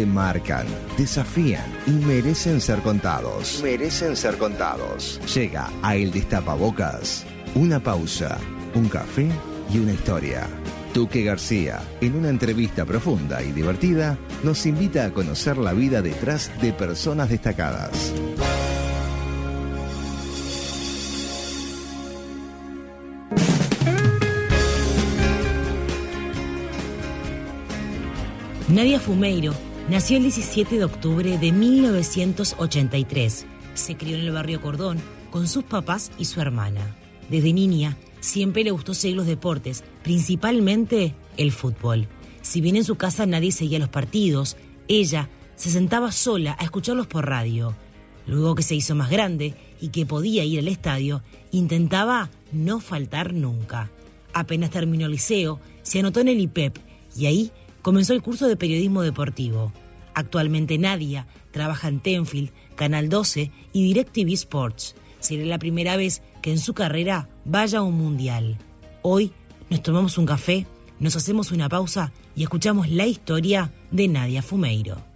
que marcan, desafían y merecen ser contados. Merecen ser contados. Llega a El Destapabocas. Una pausa, un café y una historia. Tuque García, en una entrevista profunda y divertida, nos invita a conocer la vida detrás de personas destacadas. Nadia Fumeiro nació el 17 de octubre de 1983. Se crió en el barrio Cordón con sus papás y su hermana. Desde niña siempre le gustó seguir los deportes, principalmente el fútbol. Si bien en su casa nadie seguía los partidos, ella se sentaba sola a escucharlos por radio. Luego que se hizo más grande y que podía ir al estadio, intentaba no faltar nunca. Apenas terminó el liceo, se anotó en el IPEP y ahí comenzó el curso de periodismo deportivo. Actualmente Nadia trabaja en Tenfield, Canal 12 y DirecTV Sports. Será la primera vez que en su carrera vaya a un mundial. Hoy nos tomamos un café, nos hacemos una pausa y escuchamos la historia de Nadia Fumeiro.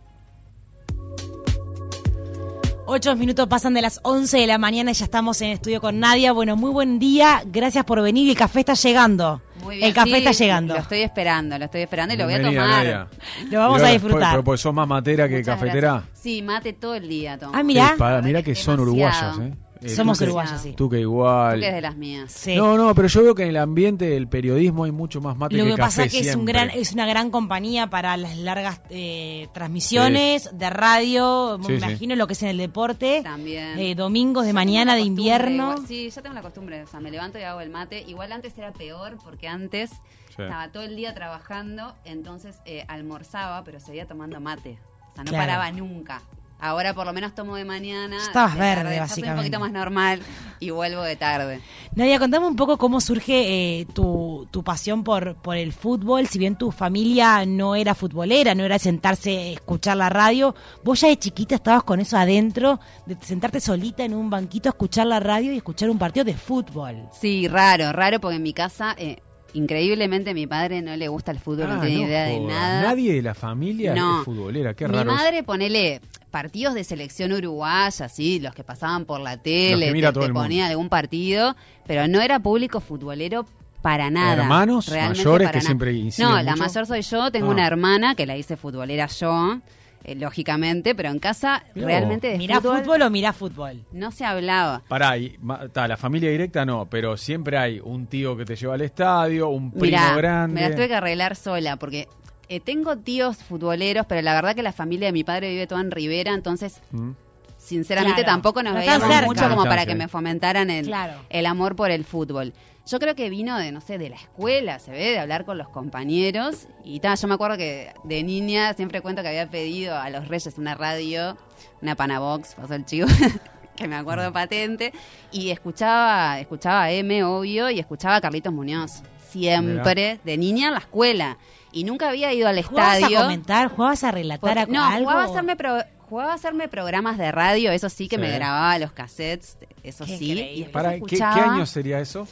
Ocho minutos pasan de las 11 de la mañana y ya estamos en estudio con Nadia. Bueno, muy buen día, gracias por venir. El café está llegando. Muy bien, el café sí, está llegando. Lo estoy esperando, lo estoy esperando y lo voy a Bienvenida, tomar. Nadia. Lo vamos a disfrutar. Pero pues sos más matera que Muchas cafetera. gracias. Sí, mate todo el día tomo. Ah, mira. Eh, para- mirá que son uruguayas, ¿eh? Eh, Somos tú que- uruguayos, sí. Tú que igual. Tú que es de las mías. Sí. No, no, pero yo veo que en el ambiente del periodismo hay mucho más mate Lo que, que café pasa es que es, un gran, es una gran compañía para las largas eh, transmisiones de radio, Sí, me sí. imagino lo que es en el deporte. También. Eh, domingos de Yo mañana, de invierno. igual- sí, yo tengo la costumbre. O sea, me levanto y hago el mate. Igual antes era peor porque antes Sí. estaba todo el día trabajando, entonces eh, almorzaba, pero seguía tomando mate. O sea, no Claro. paraba nunca. Ahora por lo menos tomo de mañana. Estabas de verde, tarde, ya soy básicamente. un poquito más normal y vuelvo de tarde. Nadia, contame un poco cómo surge eh, tu, tu pasión por, por el fútbol. Si bien tu familia no era futbolera, no era sentarse, escuchar la radio, vos ya de chiquita estabas con eso adentro, de sentarte solita en un banquito a escuchar la radio y escuchar un partido de fútbol. Sí, raro, raro porque en mi casa, eh, increíblemente, mi padre no le gusta el fútbol, no Ah, tiene no idea de nada. Nadie de la familia No. es futbolera, qué mi raro. es. madre, ponele partidos de selección uruguaya, sí, los que pasaban por la tele, te, te ponía algún partido, pero no era público futbolero para nada. Hermanos mayores para que siempre No, la mayor soy yo, tengo Ah. una hermana que la hice futbolera yo, eh, lógicamente, pero en casa Mirá realmente de ¿Mirá fútbol, fútbol o mirá fútbol? no se hablaba. Pará, y, ma- ta, la familia directa no, pero siempre hay un tío que te lleva al estadio, un primo Mirá, grande. me las tuve que arreglar sola porque eh, tengo tíos futboleros, pero la verdad que la familia de mi padre vive toda en Rivera, entonces Mm. sinceramente Claro, tampoco nos no veíamos mucho como para que me fomentaran el, Claro. el amor por el fútbol. Yo creo que vino de, no sé, de la escuela, se ve, de hablar con los compañeros. Y ta, yo me acuerdo que de niña siempre cuento que había pedido a los Reyes una radio, una Panabox, pasó el chivo, que me acuerdo patente. Y escuchaba, escuchaba a M, obvio, y escuchaba a Carlitos Muñoz. Siempre, de niña en la escuela. Y nunca había ido al ¿Jugabas estadio. a comentar? ¿Jugabas a relatar Porque- a- no, algo? jugaba a, hacerme pro- jugaba a hacerme programas de radio, eso sí, que Sí. me grababa los cassettes, eso Qué sí. Y Pará, ¿qué, año sería eso?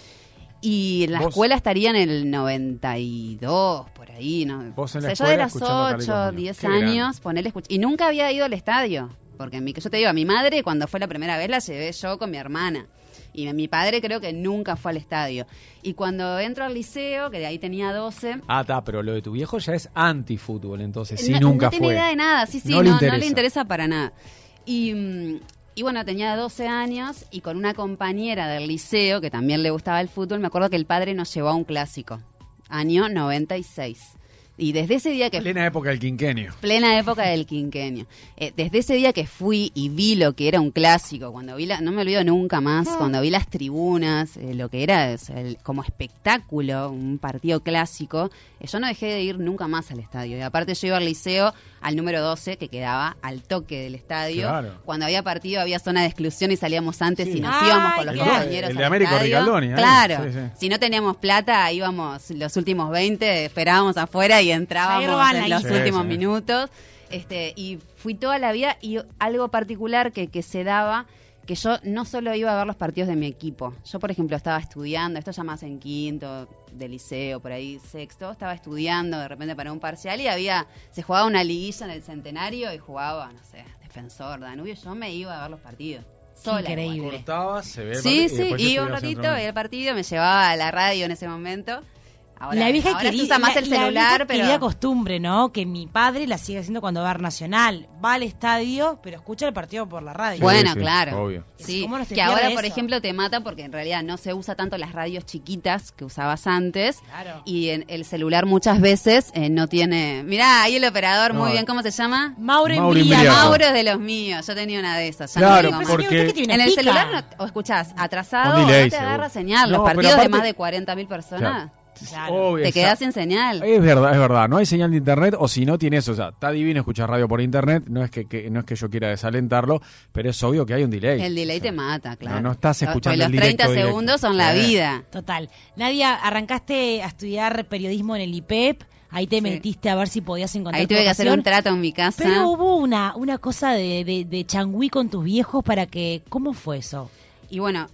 Y en la Vos- escuela estaría en el 92, por ahí, ¿no? Vos en la o sea, yo escuela de los escuchando a Carlitos 8, Muñoz. 10 Qué grande. años, ponerle escuch- Y nunca había ido al estadio, porque mi, yo te digo, a mi madre cuando fue la primera vez la llevé yo con mi hermana. Y mi padre creo que nunca fue al estadio. Y cuando entro al liceo, que de ahí tenía 12, Ah, está, pero lo de tu viejo ya es antifútbol, entonces sí, no, nunca no tiene fue. idea de nada, sí, sí, No no, le no interesa. le interesa para nada. Y, mm, y bueno, tenía 12 años y con una compañera del liceo que también le gustaba el fútbol, me acuerdo que el padre nos llevó a un clásico, año 96. Y desde ese día que Plena época del quinquenio. plena época del quinquenio. Eh, desde ese día que fui y vi lo que era un clásico, cuando vi la, no me olvido nunca más, cuando vi las tribunas, eh, lo que era o sea, el- como espectáculo, un partido clásico, eh, yo no dejé de ir nunca más al estadio. Y aparte yo iba al liceo al número 12, que quedaba al toque del estadio. Claro. Cuando había partido había zona de exclusión y salíamos antes Sí. y nos Ay, íbamos con los claro. compañeros El de al Américo. Ricaldoni. Claro. Sí, sí. Si no teníamos plata, íbamos los últimos 20, esperábamos afuera y entrábamos en los Sí, últimos sí. minutos. Este, y fui toda la vida y algo particular que, que se daba, que yo no solo iba a ver los partidos de mi equipo. Yo, por ejemplo, estaba estudiando, esto ya más en quinto, de liceo, por ahí sexto, estaba estudiando de repente para un parcial y había, se jugaba una liguilla en el centenario y jugaba, no sé, defensor, Danubio, yo me iba a ver los partidos. Sola, Increíble. igual. Cortabas, se ve el Sí, sí, iba un ratito, veía el partido, me llevaba a la radio en ese momento. Ahora, la vieja ahora se usa más la- el la celular, vieja pero... querida costumbre, ¿no? Que mi padre la sigue haciendo cuando va a Nacional. Va al estadio, pero escucha el partido por la radio. Sí, Bueno, sí, claro. obvio. Sí, ¿Cómo no se que ahora, por ejemplo, te mata porque en realidad no se usa tanto las radios chiquitas que usabas antes. Claro. Y en el celular muchas veces eh, no tiene... Mirá, ahí el operador, muy No. bien, ¿cómo se llama? Mauro Mauro Embriaco. Mauro es de los míos, yo tenía una de esas. Ya no Claro, más. porque-. En el celular no- o escuchás atrasado, Con delay, no te agarra señal. No, Los partidos de más de 40.000 personas, Claro. Obvio, te quedás sin señal. Es verdad, es verdad. No hay señal de internet o si no tiene eso. O sea, está divino escuchar radio por internet. No es que, que- no es que yo quiera desalentarlo, pero es obvio que hay un delay. El delay O sea, te mata, claro. no estás Porque escuchando los el directo 30 directo. segundos son la vida. Total. Nadia, arrancaste a estudiar periodismo en el IPEP. Ahí te Sí. metiste a ver si podías encontrar Ahí tu tuve que hacer un trato en mi casa. Pero hubo una, una cosa de, de, de changüí con tus viejos para que... ¿Cómo fue eso? Y bueno,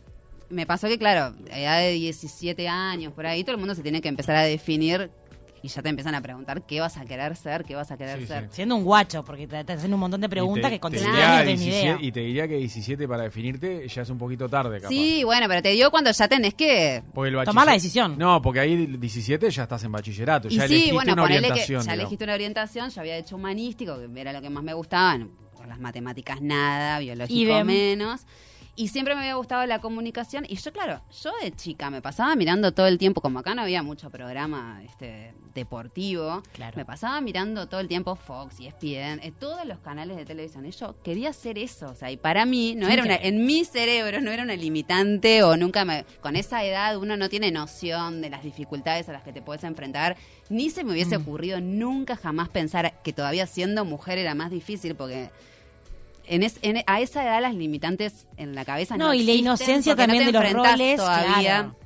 me pasó que, claro, a edad de 17 años, por ahí, todo el mundo se tiene que empezar a definir y ya te empiezan a preguntar qué vas a querer ser, qué vas a querer Sí, ser. sí. Siendo un guacho, porque te, te hacen un montón de preguntas te- que con te 17 diría años no tenés ni 17 idea. Y te diría que 17 para definirte ya es un poquito tarde, capaz. Sí, bueno, pero te digo cuando ya tenés que... Tomar la decisión. No, porque ahí 17 ya estás en bachillerato. Y ya sí, elegiste bueno, una ponele que orientación. ya elegiste una orientación, yo había hecho humanístico, que era lo que más me gustaba, por las matemáticas nada, biológico menos. Y siempre me había gustado la comunicación. Y yo, claro, yo de chica me pasaba mirando todo el tiempo, como acá no había mucho programa este, deportivo, Claro. me pasaba mirando todo el tiempo Fox y ESPN, eh, todos los canales de televisión. Y yo quería hacer eso. O sea, y para mí, no era una, en mi cerebro no era una limitante o nunca me... Con esa edad uno no tiene noción de las dificultades a las que te puedes enfrentar. Ni se me hubiese Mm. ocurrido nunca jamás pensar que todavía siendo mujer era más difícil porque... En es- en- a esa edad las limitantes en la cabeza no, No, y la inocencia no también te de los roles, todavía. claro.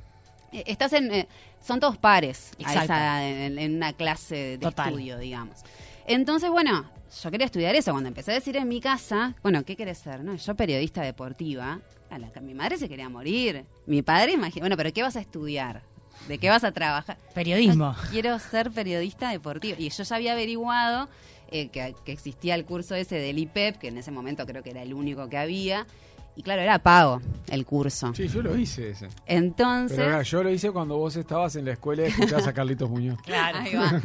Eh, Estás en... eh, son todos pares a Exacto. esa edad, en, en una clase de Total. estudio, digamos. Entonces, bueno, yo quería estudiar eso. Cuando empecé a decir en mi casa, bueno, ¿qué querés ser? No, yo periodista deportiva. A la, mi madre se quería morir. Mi padre, imagina, bueno, pero ¿qué vas a estudiar? ¿De qué vas a trabajar? Periodismo. Quiero ser periodista deportivo. Y yo ya había averiguado eh, que, que existía el curso ese del IPEP, que en ese momento creo que era el único que había. Y claro, era pago el curso. Sí, yo lo hice ese. Entonces... Pero yo lo hice cuando vos estabas en la escuela y escuchabas a Carlitos Muñoz. Claro. Ahí va.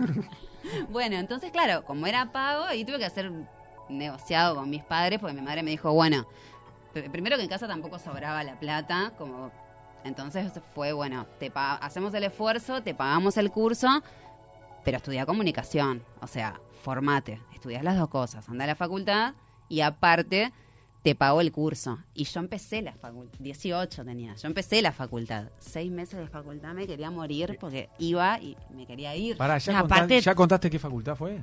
bueno, entonces, claro, como era pago, ahí tuve que hacer negociado con mis padres, porque mi madre me dijo, bueno, pr- primero que en casa tampoco sobraba la plata, como entonces fue, bueno, te hacemos el esfuerzo, te pagamos el curso, pero estudia comunicación, o sea, formate, estudias las dos cosas, anda a la facultad y aparte te pagó el curso. Y yo empecé la facultad, 18 tenía, yo empecé la facultad, seis meses de facultad me quería morir porque iba y me quería ir Pará, ¿ya, No, contá- aparte- ¿ya contaste qué facultad fue?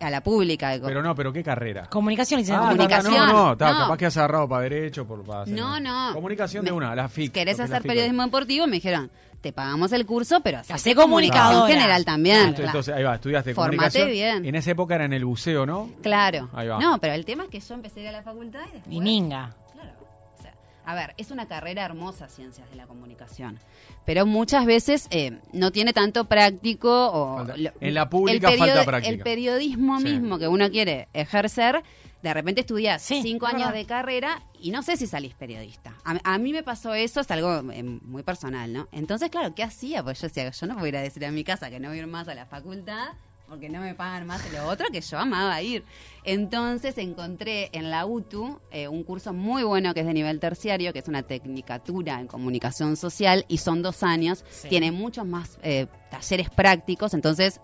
a la pública. de Pero no, pero ¿qué carrera? Comunicación y Ah. Comunicación. No, no, está, No. capaz que has agarrado para derecho. Por, para hacer- No, no. Comunicación de Me- una, la FIC. ¿Querés hacer FIC. periodismo deportivo? Me dijeron, te pagamos el curso, pero hacé comunicación comunicadora. general también. Claro. Entonces, entonces, ahí va, estudiaste Formate comunicación. bien. En esa época era en el buceo, ¿no? Claro. Ahí va. No, pero el tema es que yo empecé a ir a la facultad y después... Y minga. Claro. O sea, a ver, es una carrera hermosa, ciencias de la comunicación. Pero muchas veces eh, no tiene tanto práctico o... Falta- lo- en la pública el falta práctica. El periodismo Sí. mismo que uno quiere ejercer, de repente estudias Sí, cinco años verdad. de carrera y no sé si salís periodista. A, a mí me pasó eso, es algo eh, muy personal, ¿no? Entonces, claro, ¿qué hacía? Pues yo decía, yo no voy a ir a decir a mi casa que no voy a ir más a la facultad porque no me pagan más de lo otro, que yo amaba ir. Entonces encontré en la UTU eh, un curso muy bueno que es de nivel terciario, que es una tecnicatura en comunicación social y son dos años. Sí. Tiene muchos más eh, talleres prácticos, entonces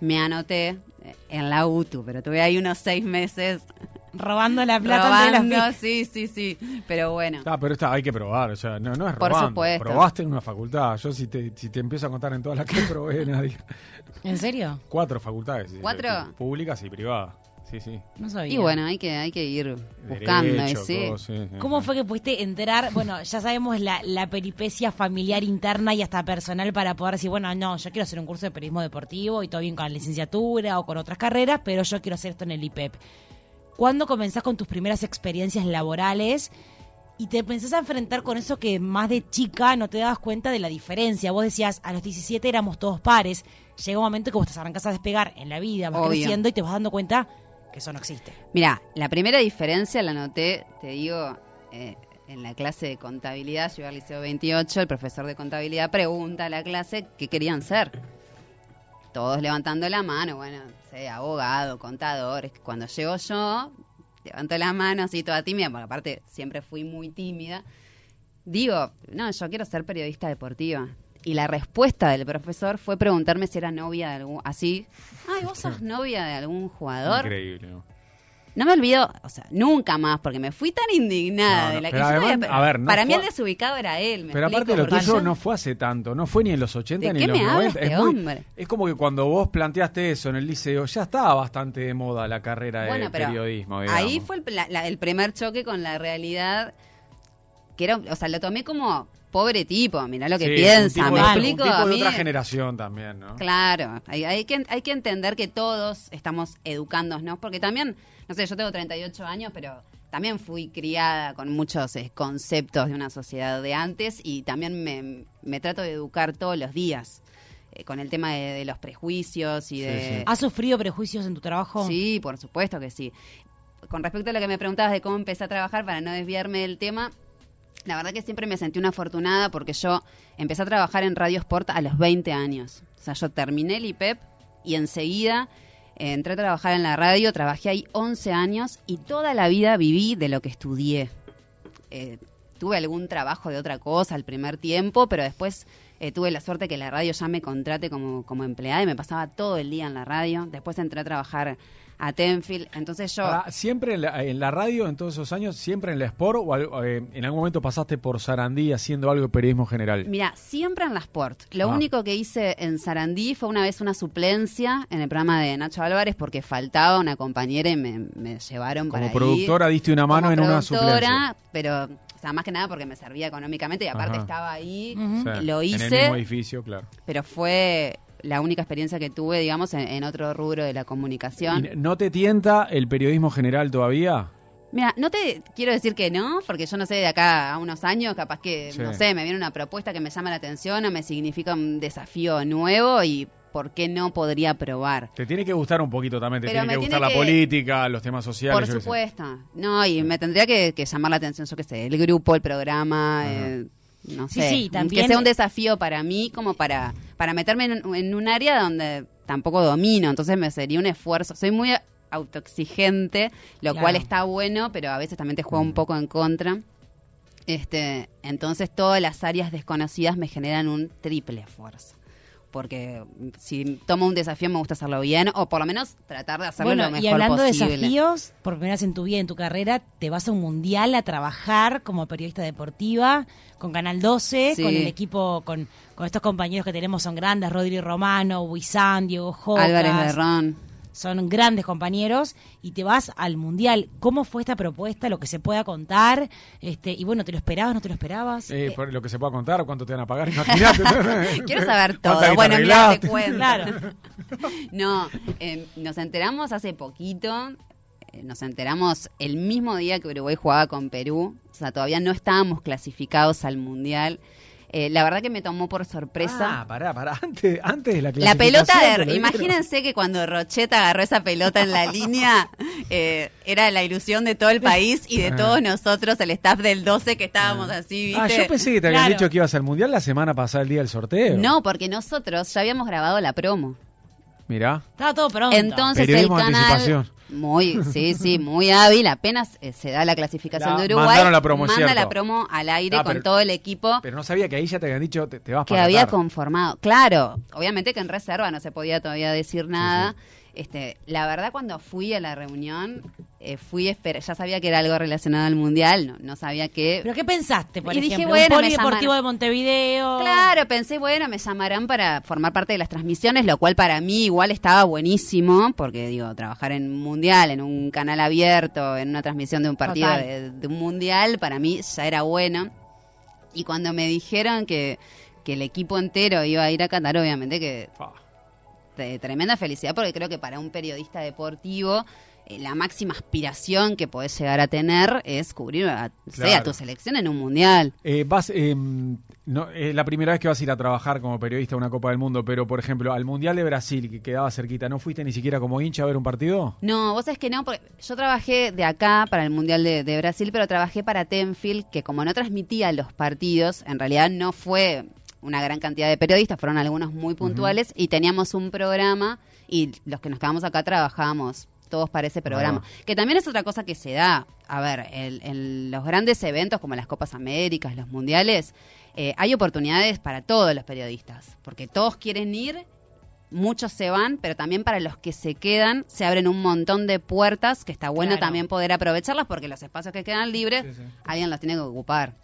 me anoté eh, en la UTU, pero tuve ahí unos seis meses Robando la plata de robando. la Sí, sí, sí. Pero bueno. Ah, pero está, hay que probar, o sea, no, no es Por robando. supuesto. Probaste en una facultad. Yo si te, si te empiezo a contar en todas las que probé, nadie. ¿En serio? Cuatro facultades. ¿Cuatro? Públicas y privadas. Sí, sí. No sabía. Y bueno, hay que, hay que ir buscando. Derecho, ¿sí? todo, sí, sí, ¿Cómo fue que pudiste entrar? Bueno, ya sabemos la, la peripecia familiar interna y hasta personal para poder decir, bueno, no, yo quiero hacer un curso de periodismo deportivo y todo bien con la licenciatura o con otras carreras, pero yo quiero hacer esto en el IPEP. ¿Cuándo comenzás con tus primeras experiencias laborales y te empezás a enfrentar con eso que más de chica no te dabas cuenta de la diferencia. Vos decías, a los 17 éramos todos pares. Llega un momento que vos te arrancas a despegar en la vida, vas Obvio. creciendo y te vas dando cuenta que eso no existe. Mira, la primera diferencia la noté, te digo, eh, en la clase de contabilidad, yo iba al liceo 28, el profesor de contabilidad pregunta a la clase qué querían ser. Todos levantando la mano, bueno, sé, abogado, contador. Cuando llego yo, levanto la mano así toda tímida, porque aparte siempre fui muy tímida. Digo, no, yo quiero ser periodista deportiva. Y la respuesta del profesor fue preguntarme si era novia de algún, así, ay, vos sos novia de algún jugador. Increíble, ¿no? No me olvido, o sea, nunca más, porque me fui tan indignada No, no, de la que yo además, había- a ver, no Para mí el desubicado era él, me Pero aparte lo tuyo yo- no fue hace tanto, no fue ni en los 80 ¿De ni en los me habla 90. este es, muy- es como que cuando vos planteaste eso en el liceo, ya estaba bastante de moda la carrera Bueno, de pero periodismo. ahí fue el, la- la- el primer choque con la realidad, que era, o sea, lo tomé como pobre tipo, mirá lo que Sí, un piensa, tipo me de- explico. Un tipo A de mí- otra generación también, ¿no? Claro, hay, hay que, hay que entender que todos estamos educándonos, porque también, no sé, yo tengo 38 años, pero también fui criada con muchos eh, conceptos de una sociedad de antes y también me, me trato de educar todos los días eh, con el tema de, de los prejuicios y Sí, de... sí. ¿Has sufrido prejuicios en tu trabajo? Sí, por supuesto que sí. Con respecto a lo que me preguntabas de cómo empecé a trabajar, para no desviarme del tema, la verdad que siempre me sentí una afortunada porque yo empecé a trabajar en Radio Sport a los 20 años. O sea, yo terminé el IPEP y enseguida eh, entré a trabajar en la radio, trabajé ahí 11 años y toda la vida viví de lo que estudié. Eh, tuve algún trabajo de otra cosa al primer tiempo, pero después eh, tuve la suerte que la radio ya me contrate como, como empleada y me pasaba todo el día en la radio. Después entré a trabajar a Tenfield. Entonces yo... ¿Siempre en la, en la radio, en todos esos años, siempre en la Sport o eh, en algún momento pasaste por Sarandí haciendo algo de periodismo general? Mira, siempre en la Sport. Lo Ah. único que hice en Sarandí fue una vez una suplencia en el programa de Nacho Álvarez porque faltaba una compañera y me, me llevaron Como para productora ir. diste una mano Como en una productora, suplencia. pero, o sea, más que nada porque me servía económicamente y aparte Ajá. estaba ahí, Ujú. O sea, lo En el hice. mismo edificio, claro. pero fue la única experiencia que tuve, digamos, en, en otro rubro de la comunicación. ¿Y ¿No te tienta el periodismo general todavía? Mira, no te quiero decir que no, porque yo no sé, de acá a unos años, capaz que, Sí. no sé, me viene una propuesta que me llama la atención o me significa un desafío nuevo y ¿por qué no podría probar? Te tiene que gustar un poquito también, te Pero tiene que gustar tiene la que- política, los temas sociales. Por supuesto. No, y me tendría que, que llamar la atención, yo qué sé, el grupo, el programa, eh, no Sí, sé. sí, también- Que sea un desafío para mí como para, para meterme en, en un área donde tampoco domino, entonces me sería un esfuerzo. Soy muy autoexigente, lo Claro. cual está bueno, pero a veces también te juega un poco en contra. Este, entonces todas las áreas desconocidas me generan un triple esfuerzo. Porque si tomo un desafío me gusta hacerlo bien, o por lo menos tratar de hacerlo Bueno, lo mejor y hablando posible. de desafíos, por primera vez en tu vida, en tu carrera, te vas a un mundial a trabajar como periodista deportiva con Canal 12, Sí. con el equipo, con, con estos compañeros que tenemos, son grandes, Rodri Romano, Huizán, Diego Jocas. Álvarez Berrón. Son grandes compañeros y te vas al mundial. ¿Cómo fue esta propuesta? Lo que se pueda contar. este Y bueno, ¿te lo esperabas? ¿No te lo esperabas? Eh, por lo que se pueda contar, cuánto te van a pagar, imagínate. Quiero saber ¿Cuánta todo. Bueno, mira, te cuento. Claro. No, eh, nos enteramos hace poquito. eh, Nos enteramos el mismo día que Uruguay jugaba con Perú. O sea, todavía no estábamos clasificados al Mundial. Eh, la verdad que me tomó por sorpresa. Ah, pará, pará. Antes, antes de la La pelota clasificación, de... Imagínense que cuando Rocheta agarró esa pelota en la línea, eh, era la ilusión de todo el país y de Ah. todos nosotros, el staff del 12, que estábamos así, ¿viste? Ah, yo pensé que te habían Claro. dicho que ibas al mundial la semana pasada, el día del sorteo. No, porque nosotros ya habíamos grabado la promo. Mirá. Estaba todo pronto. Entonces Periodismo de el canal anticipación. muy, sí, sí, muy hábil. Apenas eh, se da la clasificación La- de Uruguay. mandaron la promo, manda cierto. la promo al aire Ah, con pero- todo el equipo Pero no sabía que ahí ya te habían dicho te, te vas que para había Qatar. conformado. Claro, obviamente que en reserva no se podía todavía decir nada. Este, la verdad cuando fui a la reunión, eh, fui esper- ya sabía que era algo relacionado al mundial, no, no sabía qué. ¿Pero qué pensaste, por Y dije, ejemplo? bueno, un me polideportivo de Montevideo. Claro, pensé, bueno, me llamarán para formar parte de las transmisiones, lo cual para mí igual estaba buenísimo, porque digo, trabajar en un mundial, en un canal abierto, en una transmisión de un partido de, de un mundial, para mí ya era bueno. Y cuando me dijeron que, que el equipo entero iba a ir a Qatar, obviamente que. Tremenda felicidad, porque creo que para un periodista deportivo eh, la máxima aspiración que podés llegar a tener es cubrir a, tu selección en un mundial. Eh, vas, eh, no, es la primera vez que vas a ir a trabajar como periodista a una Copa del Mundo, pero por ejemplo, al Mundial de Brasil, que quedaba cerquita, ¿no fuiste ni siquiera como hincha a ver un partido? No, vos sabés que no, porque yo trabajé de acá para el Mundial de, de Brasil, pero trabajé para Tenfield, que como no transmitía los partidos, en realidad no fue una gran cantidad de periodistas, fueron algunos muy puntuales, y teníamos un programa, y los que nos quedamos acá trabajábamos todos para ese programa. Que también es otra cosa que se da. A ver, en los grandes eventos como las Copas Américas, los Mundiales, eh, hay oportunidades para todos los periodistas, porque todos quieren ir muchos se van, pero también para los que se quedan se abren un montón de puertas que está bueno Claro. también poder aprovecharlas porque los espacios que quedan libres Sí, sí. alguien los tiene que ocupar.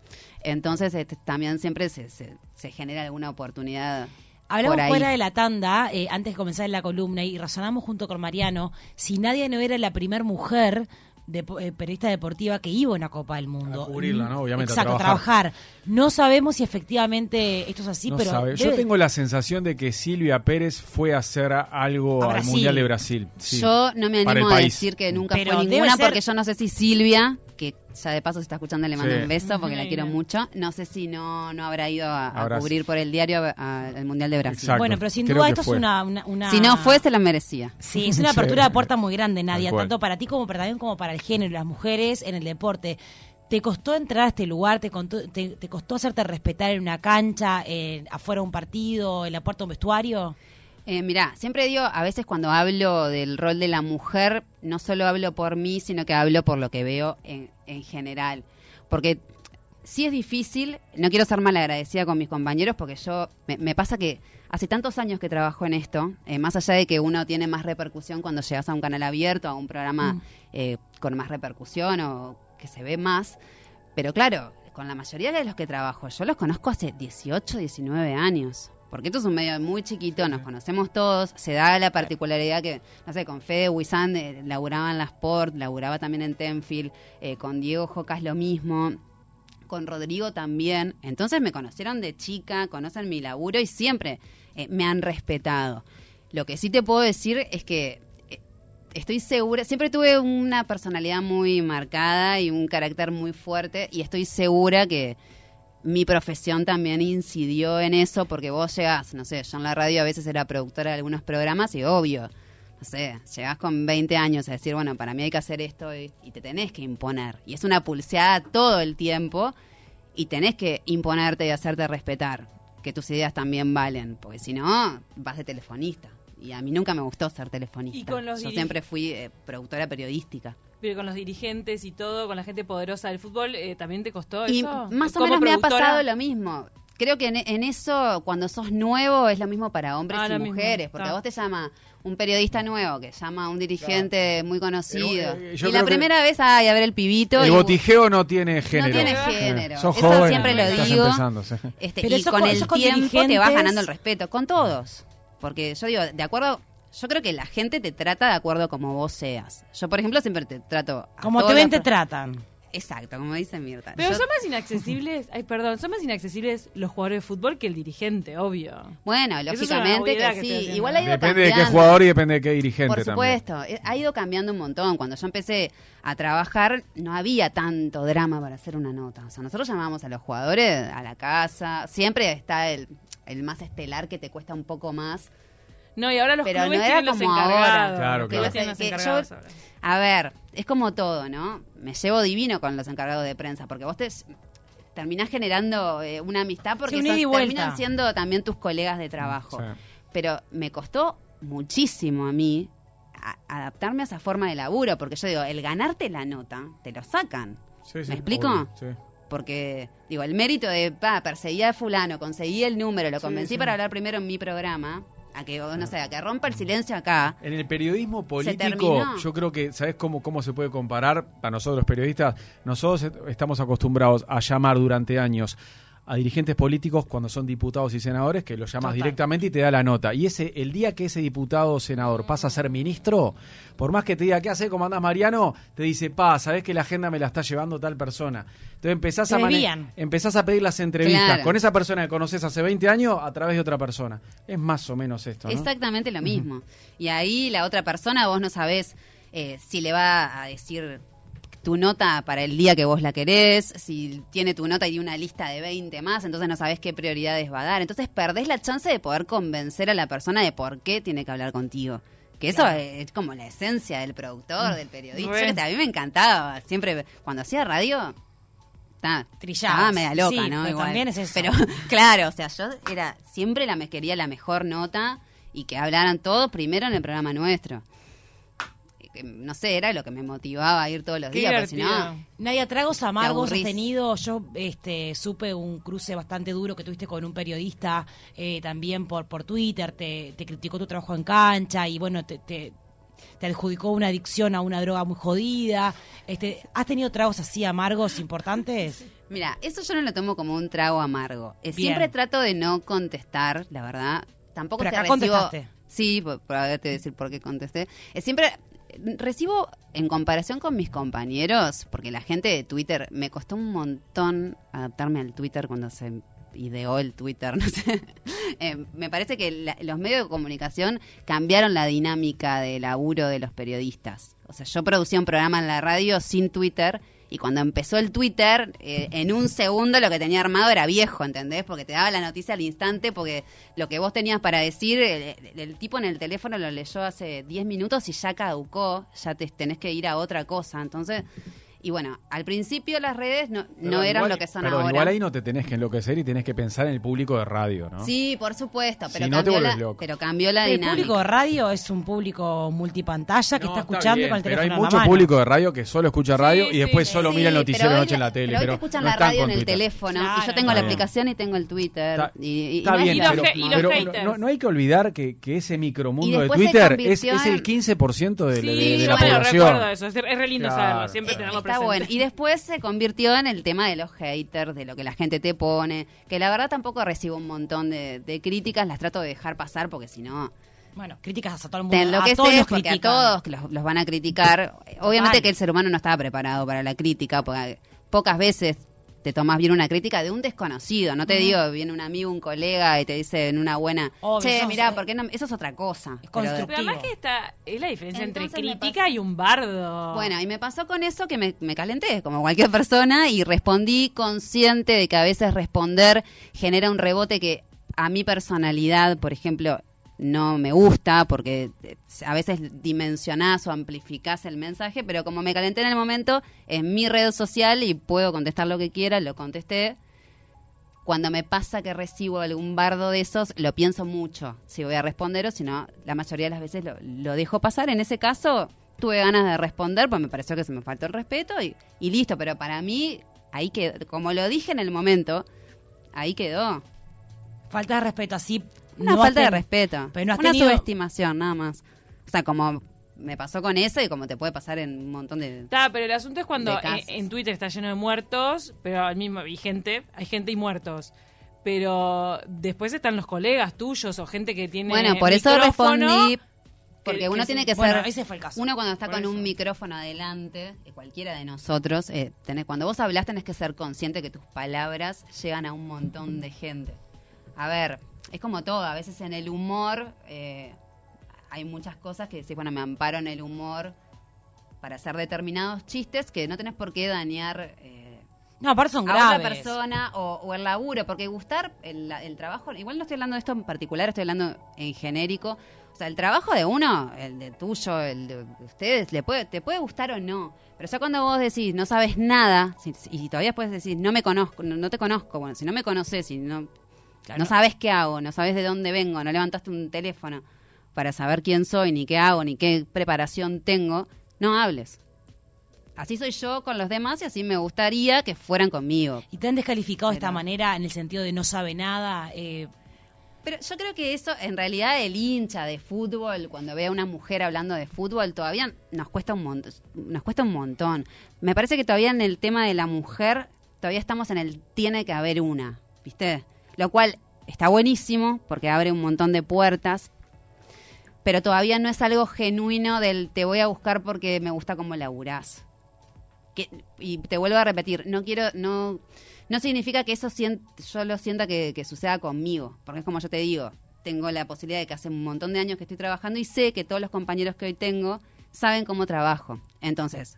Entonces este, también siempre se, se, se genera alguna oportunidad. Hablamos fuera de la tanda, eh, antes de comenzar la columna, y razonamos junto con Mariano, si nadie no era la primer mujer de, periodista deportiva que iba a una Copa del Mundo. A cubrirla, ¿no? Obviamente, a trabajar. No sabemos si efectivamente esto es así, No pero... sabe. Yo debe- tengo la sensación de que Silvia Pérez fue a hacer algo A al. Mundial de Brasil. Sí. Yo no me animo a decir que nunca Pero fue ninguna ser- porque yo no sé si Silvia, que ya de paso se está escuchando le mando Sí. un beso porque la quiero mucho, no sé si no, no habrá ido a, cubrir por el diario al Mundial de Brasil. Exacto. Bueno, pero sin Creo duda esto fue. es una, una- una- Si no fue, se la merecía. Sí, es una Sí. apertura de puerta muy grande, Nadia, tanto para ti como para, también como para el género, las mujeres en el deporte. ¿Te costó entrar a este lugar? ¿Te, contó- te, te costó hacerte respetar en una cancha, en- afuera de un partido, en la puerta de un vestuario? Eh, mirá, siempre digo, a veces cuando hablo del rol de la mujer, no solo hablo por mí, sino que hablo por lo que veo en, en general. Porque sí es difícil, no quiero ser malagradecida con mis compañeros, porque yo, me, me pasa que hace tantos años que trabajo en esto, eh, más allá de que uno tiene más repercusión cuando llegas a un canal abierto, a un programa Mm. eh, con más repercusión o que se ve más, pero claro, con la mayoría de los que trabajo, yo los conozco hace 18, 19 años. Porque esto es un medio muy chiquito, nos conocemos todos, se da la particularidad que, no sé, con Fede Huizán eh, laburaba en la Sport, laburaba también en Tenfield, eh, con Diego Jocas lo mismo, con Rodrigo también. Entonces me conocieron de chica, conocen mi laburo y siempre eh, me han respetado. Lo que sí te puedo decir es que eh, estoy segura, siempre tuve una personalidad muy marcada y un carácter muy fuerte y estoy segura que mi profesión también incidió en eso porque vos llegás, no sé, yo en la radio a veces era productora de algunos programas y obvio, no sé, llegás con 20 años a decir, bueno, para mí hay que hacer esto y, y te tenés que imponer. Y es una pulseada todo el tiempo y tenés que imponerte y hacerte respetar, que tus ideas también valen, porque si no, vas de telefonista. Y a mí nunca me gustó ser telefonista. Y con los Yo siempre fui eh, productora periodística. Pero con los dirigentes y todo, con la gente poderosa del fútbol, eh, ¿también te costó Y eso? más o menos me ha pasado lo mismo. Creo que en, en eso, cuando sos nuevo, es lo mismo para hombres Ah, y mismo, mujeres. Porque a vos te llama un periodista nuevo, que llama a un dirigente muy conocido. Eh, y la primera vez, ay, a ver el pibito. El y- botijeo no tiene género. tiene Eh, género. sos Eso joven, siempre lo estás digo. Este, Pero y eso con el con tiempo te vas ganando el respeto, con todos. Porque yo digo, de acuerdo, yo creo que la gente te trata de acuerdo como vos seas. Yo, por ejemplo, siempre te trato... a Como te ven, te tratan. Exacto, como dice Mirta. Pero Yo- son más inaccesibles, ay, perdón, son más inaccesibles los jugadores de fútbol que el dirigente, obvio. Bueno, lógicamente que que sí. Igual ha ido Depende de qué jugador y depende de qué dirigente Por supuesto, eh, ha ido cambiando un montón. Cuando yo empecé a trabajar no había tanto drama para hacer una nota. O sea, nosotros llamábamos a los jugadores a la casa. Siempre está el, el más estelar que te cuesta un poco más. No, y ahora los Pero clubes no era tienen los como ahora. encargados. Claro, Los claro. clubes tienen los Que yo- ahora. A ver, es como todo, ¿no? Me llevo divino con los encargados de prensa, porque vos te terminás generando eh, una amistad porque Sí, son- terminan siendo también tus colegas de trabajo. Sí. Pero me costó muchísimo a mí a- adaptarme a esa forma de laburo, porque yo digo, el ganarte la nota, te lo sacan. Sí, sí, ¿Me explico? obvio, sí. Porque, digo, el mérito de, pa, perseguí a fulano, conseguí el número, lo convencí para hablar primero en mi programa, a que, no sé, a que rompa el silencio acá. En el periodismo político, yo creo que, ¿sabes cómo, cómo se puede comparar? Para nosotros los periodistas, nosotros est- estamos acostumbrados a llamar durante años a dirigentes políticos cuando son diputados y senadores, que los llamas Total. directamente y te da la nota. Y ese el día que ese diputado o senador pasa a ser ministro, por más que te diga, ¿qué hace? ¿Cómo andás, Mariano? Te dice, pa, sabés que la agenda me la está llevando tal persona. Entonces empezás, Te a, mane- empezás a pedir las entrevistas Claro. con esa persona que conoces hace 20 años a través de otra persona. Es más o menos esto, ¿no? Exactamente lo mismo. Y ahí la otra persona, vos no sabés eh, si le va a decir tu nota para el día que vos la querés, si tiene tu nota y una lista de 20 más, entonces no sabés qué prioridades va a dar. Entonces perdés la chance de poder convencer a la persona de por qué tiene que hablar contigo. Que eso es como la esencia del productor, del periodista. A mí me encantaba. Siempre, cuando hacía radio, Trillabas. estaba media loca, Sí, ¿no? pero Igual. también es eso. Pero claro, o sea, yo era siempre la me quería la mejor nota y que hablaran todos primero en el programa nuestro. No sé, era lo que me motivaba a ir todos los Qué días, si no, Nadia, tragos amargos has tenido. Yo este, supe un cruce bastante duro que tuviste con un periodista eh, también por, por Twitter. Te, te criticó tu trabajo en cancha y bueno, te, te, te adjudicó una adicción a una droga muy jodida. Este, ¿Has tenido tragos así amargos importantes? Mira, eso yo no lo tomo como un trago amargo. Eh. Siempre trato de no contestar, la verdad. Tampoco Pero te acá recibo. contestaste. Sí, por, por haberte decir por qué contesté. Eh, siempre recibo, en comparación con mis compañeros, porque la gente de Twitter, me costó un montón adaptarme al Twitter cuando se ideó el Twitter, no sé. Eh, me parece que la- los medios de comunicación cambiaron la dinámica de laburo de los periodistas. O sea, yo producía un programa en la radio sin Twitter y cuando empezó el Twitter, eh, en un segundo lo que tenía armado era viejo, ¿entendés? Porque te daba la noticia al instante, porque lo que vos tenías para decir, el, el- tipo en el teléfono lo leyó hace 10 minutos y ya caducó, ya te tenés que ir a otra cosa. Entonces, y bueno, al principio las redes no, no Pero eran igual- lo que son perdón, ahora. Igual ahí no te tenés que enloquecer y tenés que pensar en el público de radio, ¿no? Sí, por supuesto, pero, Si no te cambió, volvés la, loco. pero cambió la El dinámica. público de radio es un público multipantalla que No, está escuchando bien, con el pero teléfono hay en la mucho mano. público de radio que solo escucha radio y sí, después sí. solo mira el noticiero pero de noche en la- tele. Pero hoy Pero te escuchan no la radio en el teléfono y Claro. yo tengo la Está bien. aplicación y tengo el Twitter. Está, y, y- y está no es bien, pero, y pero no, no hay que olvidar que, que ese Y micromundo de Twitter es, el en- 15% de, la bueno, población. recuerdo eso. Es, es re lindo saberlo, siempre tenerlo Está bueno. Y después se convirtió en el tema de los haters, de lo que la gente te pone, que la verdad tampoco recibo un montón de, de críticas, las trato de dejar pasar porque si no Bueno, críticas a todo el mundo. a todos los porque a todos los, los van a criticar. Obviamente que el ser humano no estaba preparado para la crítica, porque pocas veces te tomas bien una crítica de un desconocido. No te digo, viene un amigo, un colega y te dice en una buena, Obvio, che, mirá, es- ¿por qué no? Eso es otra cosa. Es Pero- constructivo. Pero además que está, es la diferencia entre Entonces crítica y un bardo. Bueno, y me pasó con eso que me, me calenté, como cualquier persona, y respondí consciente de que a veces responder genera un rebote que a mi personalidad, por ejemplo, no me gusta, porque eh, a veces dimensionás o amplificás el mensaje, pero como me calenté en el momento, es mi red social y puedo contestar lo que quiera, lo contesté. Cuando me pasa que recibo algún bardo de esos, lo pienso mucho si voy a responder o si no, la mayoría de las veces lo, dejo pasar. En ese caso, tuve ganas de responder, pues me pareció que se me faltó el respeto y, y listo. Pero para mí, ahí quedó, como lo dije en el momento, ahí quedó. Falta de respeto, así. Una no falta de respeto. Pero no has una tenido- subestimación, nada más. O sea, como me pasó con eso y como te puede pasar en un montón de... Está, pero el asunto es cuando en, casos. en Twitter está lleno de muertos, pero al mismo hay gente, hay gente y muertos. Pero después están los colegas tuyos o gente que tiene Bueno, por eso respondí, que- porque que uno tiene que Bueno, ser... ese fue el caso. Uno cuando está Por con eso. un micrófono adelante, eh, cualquiera de nosotros, eh, tenés, cuando vos hablas tenés que ser consciente que tus palabras llegan a un montón de gente. A ver, es como todo, a veces en el humor eh, hay muchas cosas que decís, bueno, me amparo en el humor para hacer determinados chistes que no tenés por qué dañar... eh, No, aparte son a graves. otra persona o, o el laburo, porque gustar el, el trabajo, igual no estoy hablando de esto en particular, estoy hablando en genérico. O sea, el trabajo de uno, el de tuyo, el de ustedes, le puede, te puede gustar o no. Pero ya cuando vos decís, no sabes nada, si- y todavía puedes decir, no me conozco, no, no te conozco, bueno, si no me conoces, si no, no sabes qué hago, no sabes de dónde vengo, no levantaste un teléfono para saber quién soy, ni qué hago, ni qué preparación tengo, no hables. Así soy yo con los demás y así me gustaría que fueran conmigo. Y te han descalificado de esta manera en el sentido de no sabe nada. eh, Pero yo creo que eso, en realidad, el hincha de fútbol, cuando ve a una mujer hablando de fútbol, todavía nos cuesta un montón. Nos cuesta un montón. Me parece que todavía en el tema de la mujer, todavía estamos en el tiene que haber una, ¿viste? Lo cual está buenísimo porque abre un montón de puertas, pero todavía no es algo genuino del te voy a buscar porque me gusta cómo laburás. Y te vuelvo a repetir, no quiero, no, no significa que eso sient- yo lo sienta que, que suceda conmigo, porque es como yo te digo, tengo la posibilidad de que hace un montón de años que estoy trabajando y sé que todos los compañeros que hoy tengo saben cómo trabajo. Entonces,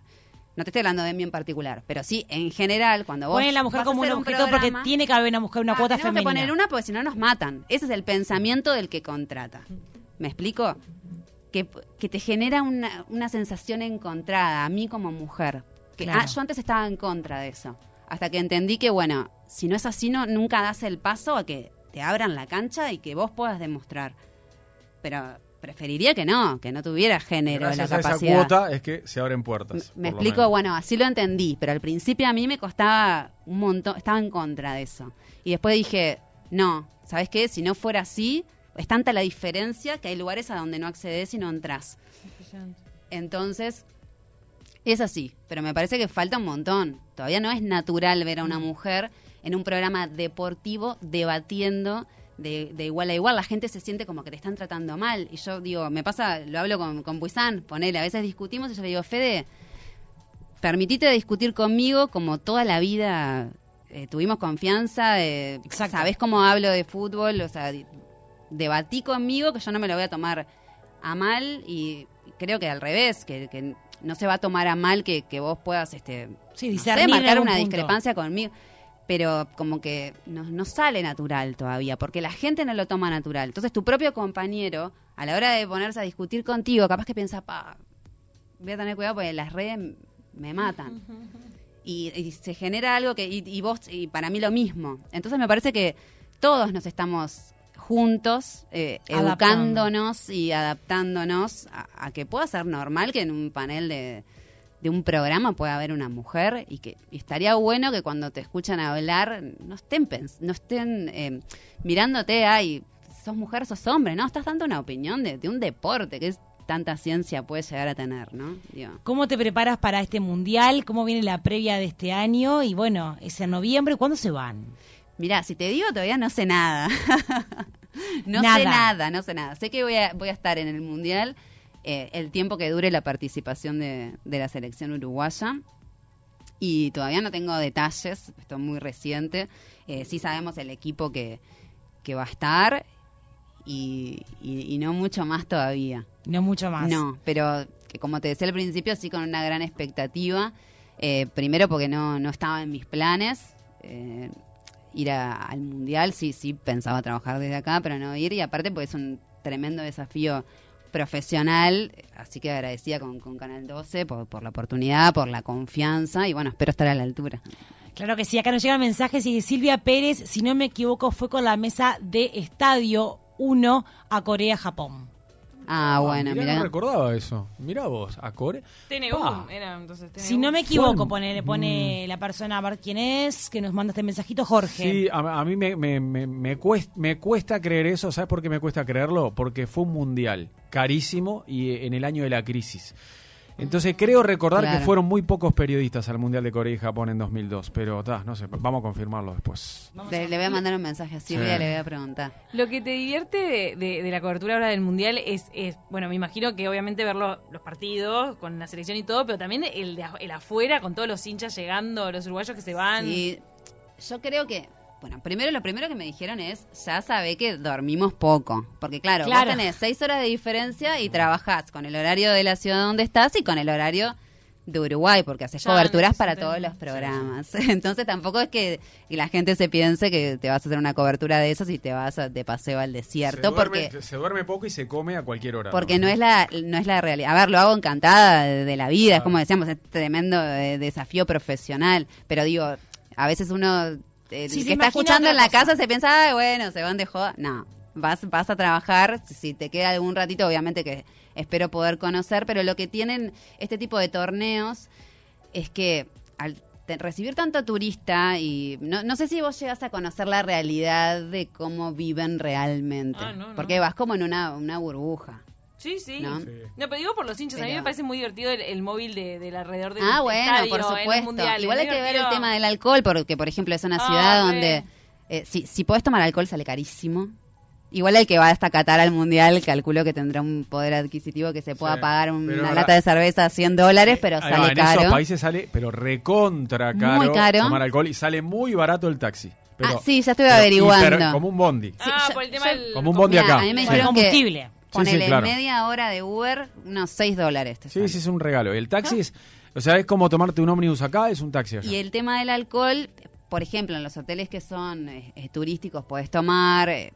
no te estoy hablando de mí en particular, pero sí, en general, cuando vos. Ponen la mujer como un objeto porque programa- tiene que haber una mujer, una Ah, cuota tenemos femenina. que poner una porque si no nos matan. Ese es el pensamiento del que contrata. ¿Me explico? Que, que te genera una, una sensación encontrada, a mí como mujer. Que, Claro. ah, yo antes estaba en contra de eso. Hasta que entendí que, bueno, si no es así, no, nunca das el paso a que te abran la cancha y que vos puedas demostrar. Pero preferiría que no, que no tuviera género Gracias la a esa capacidad. cuota es que se abren puertas. Me explico, menos. bueno, así lo entendí, pero al principio a mí me costaba un montón, estaba en contra de eso. Y después dije, no, ¿sabes qué? Si no fuera así, es tanta la diferencia que hay lugares a donde no accedes y no entras. Entonces, es así, pero me parece que falta un montón. Todavía no es natural ver a una mujer en un programa deportivo debatiendo de, de igual a igual. La gente se siente como que te están tratando mal. Y yo digo, me pasa, lo hablo con, con Buizán, ponele, a veces discutimos y yo le digo, Fede, permitite discutir conmigo como toda la vida eh, tuvimos confianza, eh, sabés cómo hablo de fútbol, o sea, debatí conmigo que yo no me lo voy a tomar a mal y creo que al revés, que, que no se va a tomar a mal que, que vos puedas este, Sí, no sé, marcar una punto. discrepancia conmigo. Pero como que no, no sale natural todavía, porque la gente no lo toma natural. Entonces tu propio compañero, a la hora de ponerse a discutir contigo, capaz que piensa, pa, voy a tener cuidado porque las redes me matan. Y, y se genera algo que, y, y vos, y para mí lo mismo. Entonces me parece que todos nos estamos juntos, eh, educándonos y adaptándonos a, a que pueda ser normal que en un panel de, de un programa pueda haber una mujer y que y estaría bueno que cuando te escuchan hablar no estén pens- no estén eh, mirándote ay sos mujer sos hombre no estás dando una opinión de, de un deporte que es tanta ciencia puede llegar a tener no Digo, ¿Cómo te preparas para este mundial? ¿Cómo viene la previa de este año? Y bueno, es en noviembre. ¿Cuándo se van? Mirá, si te digo, todavía no sé nada. no Nada. sé nada, no sé nada. Sé que voy a, voy a estar en el Mundial eh, el tiempo que dure la participación de, de la selección uruguaya. Y todavía no tengo detalles, esto es muy reciente. Eh, sí sabemos el equipo que, que va a estar y, y- y no mucho más todavía. No mucho más. No, pero que como te decía al principio, sí con una gran expectativa. Eh, primero porque no, no estaba en mis planes. eh, ir a- al mundial, sí, sí, pensaba trabajar desde acá, pero no ir. Y aparte porque es un tremendo desafío profesional. Así que agradecida con, Canal 12 por, por la oportunidad, por la confianza. Y bueno, espero estar a la altura. Claro que sí, acá nos llegan mensajes y Silvia Pérez, si no me equivoco, fue con la mesa de Estadio 1 a Corea-Japón. Ah, bueno, mirá, mira. No recordaba eso. Mirá vos, a Core. TNU, era entonces TNU. Si no me equivoco, pone, pone la persona a ver quién es, que nos manda este mensajito, Jorge. Sí, a, a mí me, me, me, me cuesta, me cuesta creer eso. ¿Sabes por qué me cuesta creerlo? Porque fue un mundial carísimo y en el año de la crisis. Entonces creo recordar Claro. que fueron muy pocos periodistas al Mundial de Corea y Japón en 2002, pero ta, no sé, vamos a confirmarlo después. Le, le voy a mandar un mensaje a Silvia Sí. le voy a preguntar. Lo que te divierte de, de- de la cobertura ahora del Mundial es, es, bueno, me imagino que obviamente ver lo- los partidos con la selección y todo, pero también el, de, el afuera con todos los hinchas llegando, los uruguayos que se van. Sí, yo creo que, bueno, primero lo primero que me dijeron es, ya sabe que dormimos poco, porque claro, Claro. vos tenés seis horas de diferencia y trabajás con el horario de la ciudad donde estás y con el horario de Uruguay, porque haces Ya, coberturas no, para todos los programas. Entonces tampoco es que, la gente se piense que te vas a hacer una cobertura de esas y te vas a- de paseo al desierto, se, duerme, porque se duerme poco y se come a cualquier hora. porque no es la no es la realidad. A ver, lo hago encantada de, de la vida, es como decíamos, es tremendo eh, desafío profesional, pero digo, a veces uno Sí, el se que está escuchando en la cosa. casa se piensa, "Ay, bueno, se van de joda. No, vas vas a trabajar, si- te queda algún ratito, obviamente que espero poder conocer, pero lo que tienen este tipo de torneos es que al recibir tanto turista y no, no sé si vos llegas a conocer la realidad de cómo viven realmente, Ah, no, no. porque vas como en una, una burbuja. Sí, sí. ¿No? Pero digo por los hinchas. A mí me parece muy divertido el, el móvil de, del alrededor del Ah, bueno, estadio por en supuesto. Igual hay que ver el tema del alcohol, porque por ejemplo es una Ah, ciudad donde eh, si, si podés tomar alcohol sale carísimo. Igual el que va hasta Qatar al mundial, calculo que tendrá un poder adquisitivo que se pueda Sí, pagar una lata de cerveza a 100 dólares, pero va, sale en caro. esos países sale, pero recontra caro, Muy caro. tomar alcohol y sale muy barato el taxi. Pero- Ah, sí, ya estuve pero averiguando. hiper- como un bondi. Ah, yo- por el tema yo- del... Como un bondi Mira, acá. a mí me Sí. Con dijeron que combustible. Ponele claro. media hora de Uber, unos 6 dólares. te Sí, sale. sí, es un regalo. El taxi es, o sea, es como tomarte un ómnibus acá, es un taxi allá. Y el tema del alcohol, por ejemplo, en los hoteles que son eh, eh, turísticos puedes tomar, eh,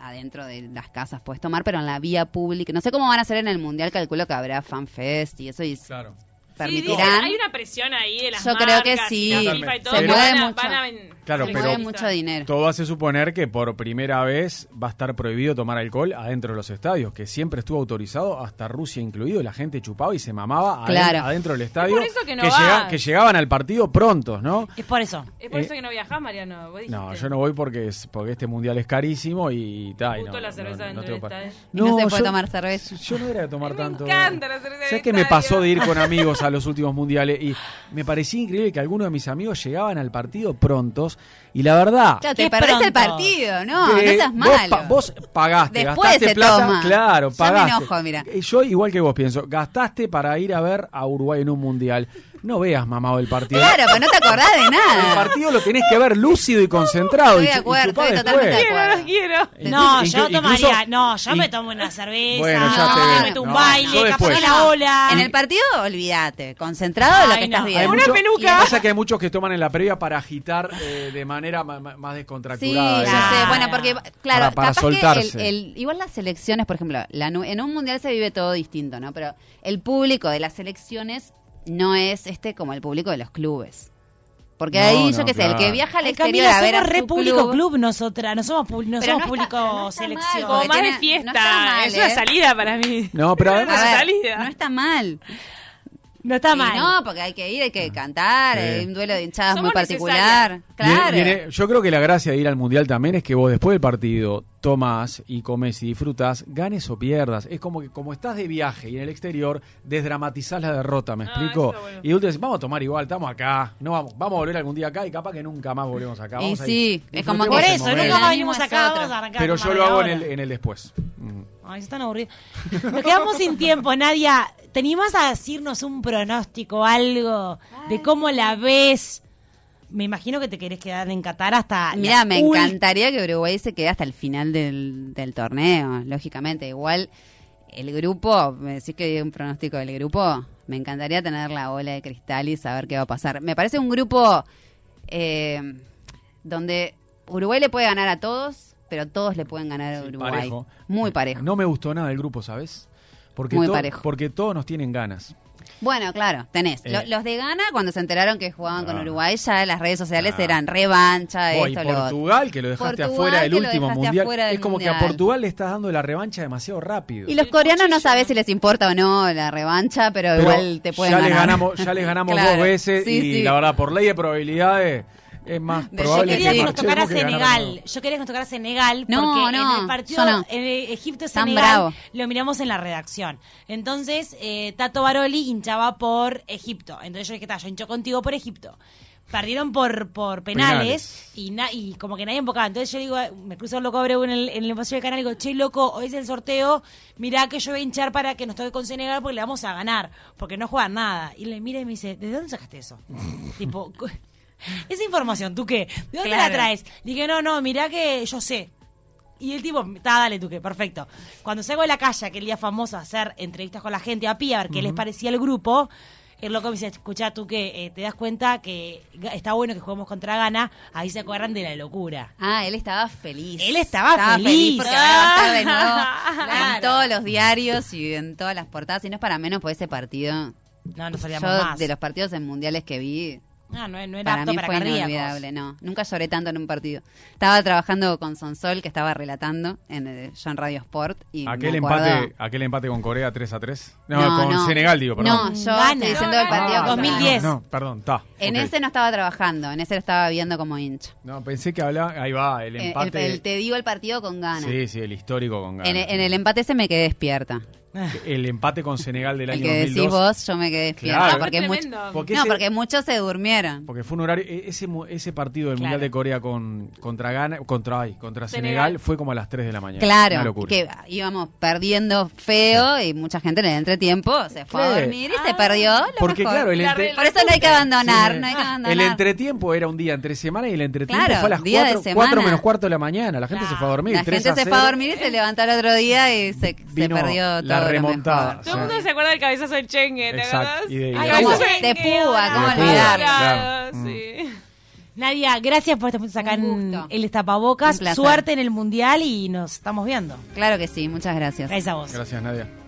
adentro de las casas puedes tomar, pero en la vía pública, no sé cómo van a hacer en el Mundial, calculo que habrá fanfest y eso y Claro. Sí, permitirán. hay una presión ahí de las Yo creo que marcas sí. y la FIFA y todo, Se mueve van a- mucho. van a Claro, se pero- mucho dinero. Todo hace suponer que por primera vez va a estar prohibido tomar alcohol adentro de los estadios, que siempre estuvo autorizado, hasta Rusia incluido, la gente chupaba y se mamaba Claro. adentro del estadio. por eso que no llega- vas. que llegaban al partido prontos, ¿no? Es por eso. Es por Eh, eso que no viajás, Mariano. vos No, yo no voy porque es porque este mundial es carísimo y tal. no, la no, cerveza no, del estadio. Y no se puede yo- tomar cerveza. Yo no era de tomar Me tanto. encanta la cerveza ¿Sabes qué me pasó de ir con amigos a los últimos mundiales? Y me parecía increíble que algunos de mis amigos llegaban al partido prontos y la verdad. Claro, te perdés el partido, no, no seas vos malo. pa- Vos, pagaste, Después gastaste se plata. toma. Claro, Ya me pagaste. enojo, mira. Eh, Yo, igual que vos, pienso, gastaste para ir a ver a Uruguay en un mundial. No veas mamado el partido. Claro, pero no te acordás de El nada. partido lo tenés que ver lúcido y concentrado. Estoy de acuerdo, estoy después. totalmente de Quiero, acuerdo. los quiero. No, Inclu- yo tomaría, no, yo me tomo una cerveza, Bueno, ya te me meto un No, baile, capaz la ola. En el partido, olvídate. Concentrado en lo Ay, que no. estás viendo. Una mucho- peluca. Pasa que hay muchos que toman en la previa para agitar eh, de manera ma- ma- más Sí, descontracturada. ya Claro. sé. Bueno, porque, claro, Para- para capaz soltarse. que el, el- igual las selecciones, por ejemplo, la en un mundial se vive todo distinto, ¿no? Pero el público de las selecciones no es este como el público de los clubes. Porque No, ahí, no, yo qué sé, el que viaja al Ay, exterior Camila, a ver a re público club, club nosotras, no somos, no Pero somos público está selección. mal, Como más de fiesta. no está mal, es una ¿eh? salida para mí. No, pero además- ver, salida. no está mal. No está Y mal. no, porque hay que ir, hay que cantar, Sí. hay un duelo de hinchadas Somos muy particular. necesarias. Claro. Yo creo que la gracia de ir al mundial también es que vos después del partido tomás y comes y disfrutas, ganes o pierdas. Es como que como estás de viaje y en el exterior, desdramatizás la derrota, ¿me Ah, explico? bueno. Y vos decís, vamos a tomar igual, estamos acá, no vamos, vamos a volver algún día acá y capaz que nunca más volvemos acá. Y Vamos a sí, es como Por que el eso, momento. nunca más venimos acá, vamos a arrancar. Pero yo lo hago en ahora. el, en el después. Mm. Ay, están aburridos. Nos quedamos sin tiempo, Nadia. ¿Te animás a decirnos un pronóstico, algo de cómo la ves? Me imagino que te querés quedar en Qatar hasta. Mira, me ul- encantaría que Uruguay se quede hasta el final del, del torneo, lógicamente. Igual el grupo, me decís que hay un pronóstico del grupo, me encantaría tener la bola de cristal y saber qué va a pasar. Me parece un grupo eh, donde Uruguay le puede ganar a todos, pero todos le pueden ganar a Sí, Uruguay. parejo. Muy parejo. No me gustó nada el grupo, ¿sabes? Porque Muy to- parejo. Porque todos nos tienen ganas. Bueno, claro, tenés. Eh. Lo- los de Ghana, cuando se enteraron que jugaban con Ah. Uruguay, ya en las redes sociales Ah. eran revancha, Oh, y esto, lo otro. Portugal, que lo dejaste Portugal, afuera del último mundial. afuera del Es como que a. Portugal le estás dando la revancha demasiado rápido. Y los coreanos no sabes si les importa o no la revancha, pero, Pero igual te pueden ya ganar. Les ganamos, ya les ganamos Claro, dos veces sí, y sí. la verdad, por ley de probabilidades, es más De- Yo probable quería que nos tocara Senegal. Yo quería que nos tocara Senegal No, porque no, en el partido no. en Egipto-Senegal bravo. lo miramos en la redacción. Entonces, eh, Tato Baroli hinchaba por Egipto. Entonces yo dije, "Ta, yo hincho contigo por Egipto. Perdieron por, por penales, Penales. Y, na- y como que nadie invocaba. Entonces yo digo, me cruzo el loco Abreu en el, en el del canal y digo, che, loco, hoy es el sorteo, mirá que yo voy a hinchar para que nos toque con Senegal porque le vamos a ganar, porque no juegan nada. Y le mira y me dice, ¿de dónde sacaste eso? tipo, esa información, ¿tú qué? ¿De dónde la traes? Dije, no, no, mirá que yo sé. Y el tipo, está, dale tú que, perfecto. Cuando salgo de la calle, aquel día famoso, a hacer entrevistas con la gente a pie, a ver qué les parecía el grupo, el loco me dice, escuchá tú que eh, te das cuenta que está bueno que juguemos contra Gana, ahí se acuerdan de la locura. Ah, él estaba feliz. Él estaba feliz. porque va a estar de nuevo Claro. en todos los diarios y en todas las portadas. Y no es para menos por ese partido. No, no salíamos Yo, más. de los partidos en mundiales que vi, No, no, no era para apto mí para fue cardíacos. inolvidable. No, nunca lloré tanto en un partido. Estaba trabajando con Sonsol, que estaba relatando en el John Radio Sport. Y Aquel me empate, aquel empate con Corea 3 a 3. No, No, con no. Senegal, digo, perdón. No, yo Gana. estoy diciendo el partido. no, contra- 2010. No, perdón, está. En ese no estaba trabajando, en ese lo estaba viendo como hincha. No, pensé que hablaba. Ahí va, el Eh, El- empate. el- te digo el partido con ganas. sí, sí, el histórico con ganas. En, en el empate ese me quedé despierta. el empate con Senegal del El año que decís 2002. vos, yo me quedé despierta. Claro. porque. Porque no, ese- porque muchos se durmieron. Porque fue un horario. e- Ese, mu- ese partido del Claro. Mundial de Corea con, contra Ghana, contra, ay, contra Senegal. Senegal. fue como a las 3 de la mañana. Claro, que íbamos perdiendo feo y mucha gente en el entretiempo se fue a dormir y se perdió. lo Porque mejor. claro, el entre- re- Por eso no hay que abandonar, Sí. no hay que abandonar. El entretiempo era un día entre semana y el entretiempo Claro, fue a las día de 4, semana. menos cuarto de la mañana. La gente se fue a dormir. La 3 gente se 0. fue a dormir y se levantó al otro día y se, perdió todo la remontada. Todo el mundo se acuerda del cabezazo de Chengue, ¿te acuerdas? Y de- y Ay, de ¿cómo Púa. de cómo claro. Mm. sí. Nadia, gracias por estar acá Un en gusto. el placer. Suerte en el Mundial y nos estamos viendo. Claro que sí, muchas gracias. Gracias a vos. Gracias, Nadia.